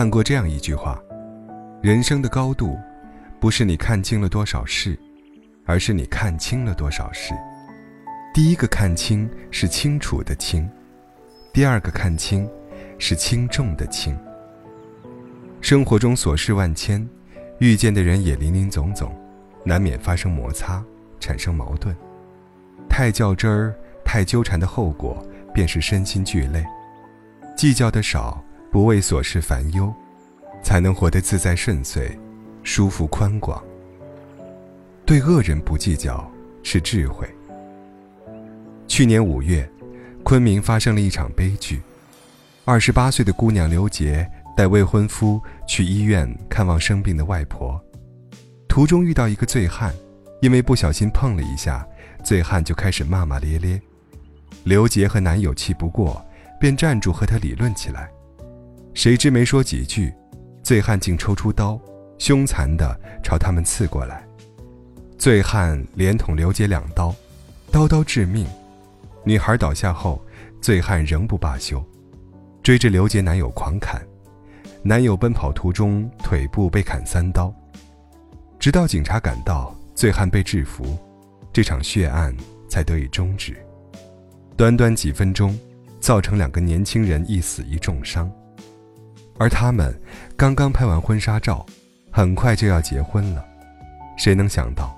看过这样一句话：人生的高度，不是你看清了多少事，而是你看清了多少事。第一个看清是清楚的清，第二个看清是轻重的轻。生活中琐事万千，遇见的人也林林总总，难免发生摩擦，产生矛盾。太较真儿、太纠缠的后果，便是身心俱累。计较的少，不为琐事烦忧，才能活得自在顺遂、舒服宽广。对恶人不计较是智慧。去年五月，昆明发生了一场悲剧。二十八岁的姑娘刘杰带未婚夫去医院看望生病的外婆，途中遇到一个醉汉，因为不小心碰了一下，醉汉就开始骂骂咧咧。刘杰和男友气不过。便站住和他理论起来，谁知没说几句，醉汉竟抽出刀，凶残地朝他们刺过来。醉汉连捅刘杰两刀，刀刀致命。女孩倒下后，醉汉仍不罢休，追着刘杰男友狂砍。男友奔跑途中腿部被砍三刀，直到警察赶到，醉汉被制服，这场血案才得以终止。短短几分钟。造成两个年轻人一死一重伤，而他们刚刚拍完婚纱照，很快就要结婚了。谁能想到，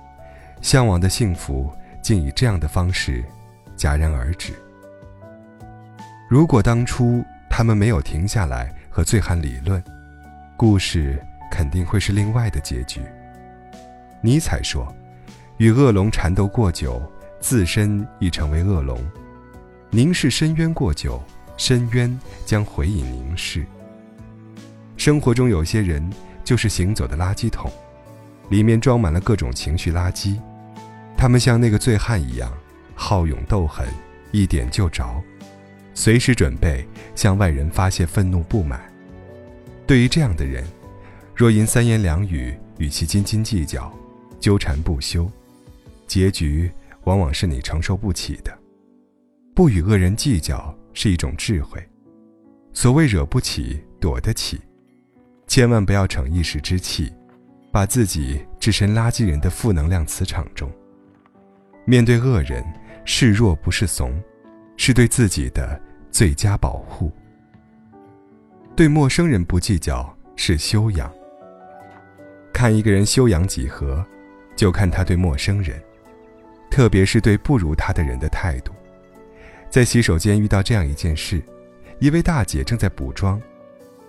向往的幸福竟以这样的方式戛然而止？如果当初他们没有停下来和醉汉理论，故事肯定会是另外的结局。尼采说：“与恶龙缠斗过久，自身亦成为恶龙。”凝视深渊过久，深渊将回以凝视。生活中有些人就是行走的垃圾桶，里面装满了各种情绪垃圾。他们像那个醉汉一样，好勇斗狠，一点就着，随时准备向外人发泄愤怒不满。对于这样的人，若因三言两语与其斤斤计较、纠缠不休，结局往往是你承受不起的。不与恶人计较是一种智慧。所谓惹不起，躲得起，千万不要逞一时之气，把自己置身垃圾人的负能量磁场中。面对恶人，示弱不是怂，是对自己的最佳保护。对陌生人不计较是修养。看一个人修养几何，就看他对陌生人，特别是对不如他的人的态度。在洗手间遇到这样一件事：一位大姐正在补妆，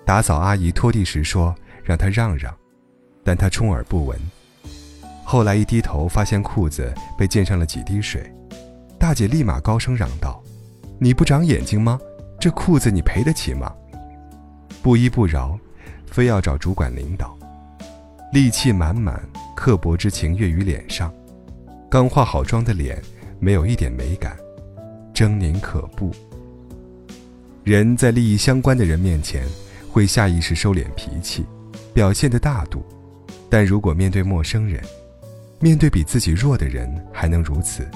打扫阿姨拖地时说让她让让，但她充耳不闻。后来一低头发现裤子被溅上了几滴水，大姐立马高声嚷道：“你不长眼睛吗？这裤子你赔得起吗？”不依不饶，非要找主管领导，戾气满满，刻薄之情跃于脸上，刚化好妆的脸没有一点美感。狰狞可怖。人在利益相关的人面前，会下意识收敛脾气，表现的大度；但如果面对陌生人，面对比自己弱的人还能如此，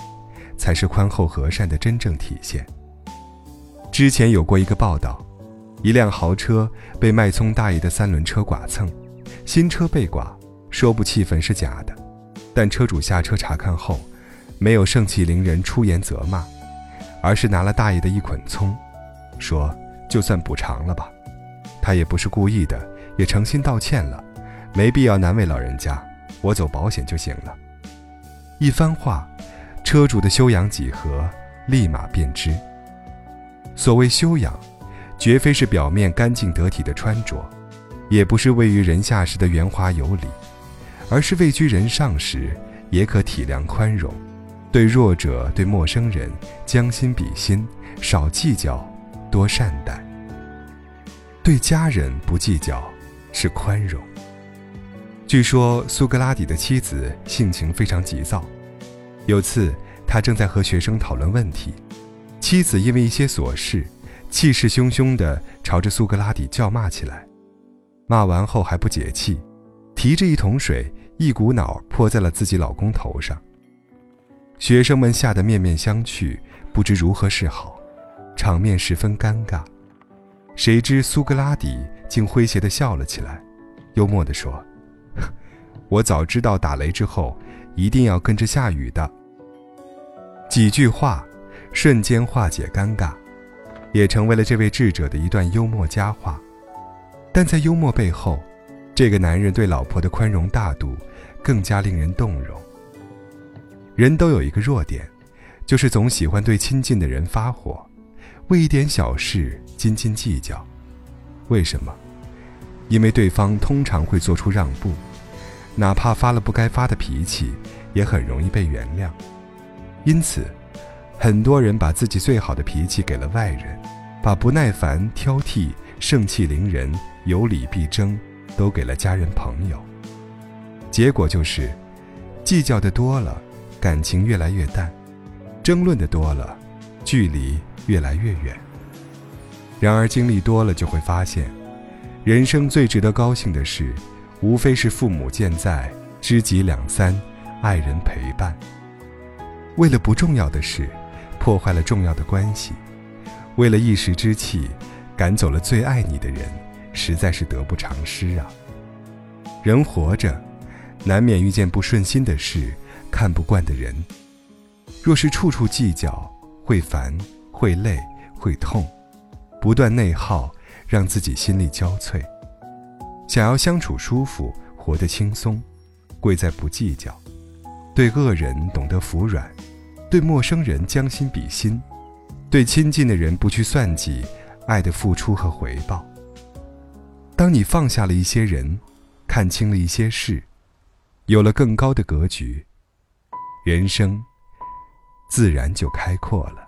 才是宽厚和善的真正体现。之前有过一个报道，一辆豪车被卖葱大爷的三轮车剐蹭，新车被剐，说不气愤是假的，但车主下车查看后，没有盛气凌人出言责骂。而是拿了大爷的一捆葱，说：“就算补偿了吧，他也不是故意的，也诚心道歉了，没必要难为老人家，我走保险就行了。”一番话，车主的修养几何立马便知。所谓修养，绝非是表面干净得体的穿着，也不是位于人下时的圆滑有礼，而是位居人上时也可体谅宽容。对弱者、对陌生人将心比心，少计较，多善待；对家人不计较，是宽容。据说苏格拉底的妻子性情非常急躁，有次他正在和学生讨论问题，妻子因为一些琐事，气势汹汹地朝着苏格拉底叫骂起来。骂完后还不解气，提着一桶水，一股脑泼在了自己老公头上。学生们吓得面面相觑，不知如何是好，场面十分尴尬。谁知苏格拉底竟诙谐地笑了起来，幽默地说：“ 我早知道打雷之后一定要跟着下雨的。”几句话，瞬间化解尴尬，也成为了这位智者的一段幽默佳话。但在幽默背后，这个男人对老婆的宽容大度，更加令人动容。人都有一个弱点，就是总喜欢对亲近的人发火，为一点小事斤斤计较。为什么？因为对方通常会做出让步，哪怕发了不该发的脾气，也很容易被原谅。因此，很多人把自己最好的脾气给了外人，把不耐烦、挑剔、盛气凌人、有理必争都给了家人朋友。结果就是，计较的多了，感情越来越淡；争论的多了，距离越来越远。然而经历多了，就会发现，人生最值得高兴的事，无非是父母健在、知己两三、爱人陪伴。为了不重要的事，破坏了重要的关系；为了一时之气，赶走了最爱你的人，实在是得不偿失啊！人活着，难免遇见不顺心的事，看不惯的人。若是处处计较，会烦，会累，会痛，不断内耗，让自己心力交瘁。想要相处舒服，活得轻松，贵在不计较。对恶人懂得服软，对陌生人将心比心，对亲近的人不去算计爱的付出和回报。当你放下了一些人，看清了一些事，有了更高的格局，人生自然就开阔了。